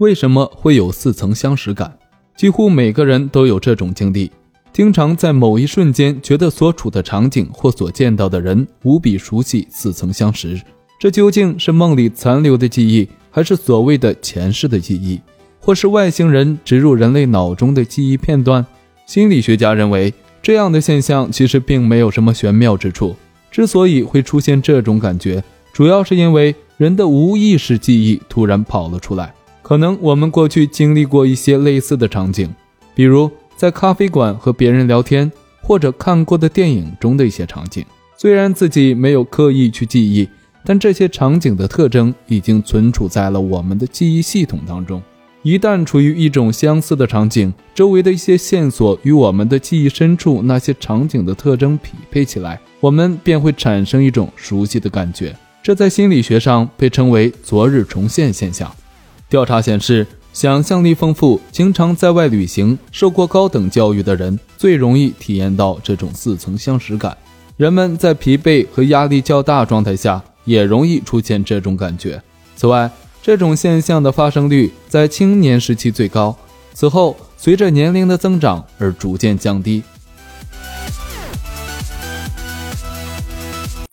为什么会有似曾相识感？几乎每个人都有这种经历，经常在某一瞬间觉得所处的场景或所见到的人无比熟悉，似曾相识。这究竟是梦里残留的记忆，还是所谓的前世的记忆，或是外星人植入人类脑中的记忆片段？心理学家认为，这样的现象其实并没有什么玄妙之处。之所以会出现这种感觉，主要是因为人的无意识记忆突然跑了出来。可能我们过去经历过一些类似的场景，比如在咖啡馆和别人聊天，或者看过的电影中的一些场景。虽然自己没有刻意去记忆，但这些场景的特征已经存储在了我们的记忆系统当中。一旦处于一种相似的场景，周围的一些线索与我们的记忆深处那些场景的特征匹配起来，我们便会产生一种熟悉的感觉。这在心理学上被称为“昨日重现”现象。调查显示，想象力丰富、经常在外旅行、受过高等教育的人，最容易体验到这种似曾相识感。人们在疲惫和压力较大状态下，也容易出现这种感觉。此外，这种现象的发生率在青年时期最高，此后随着年龄的增长而逐渐降低。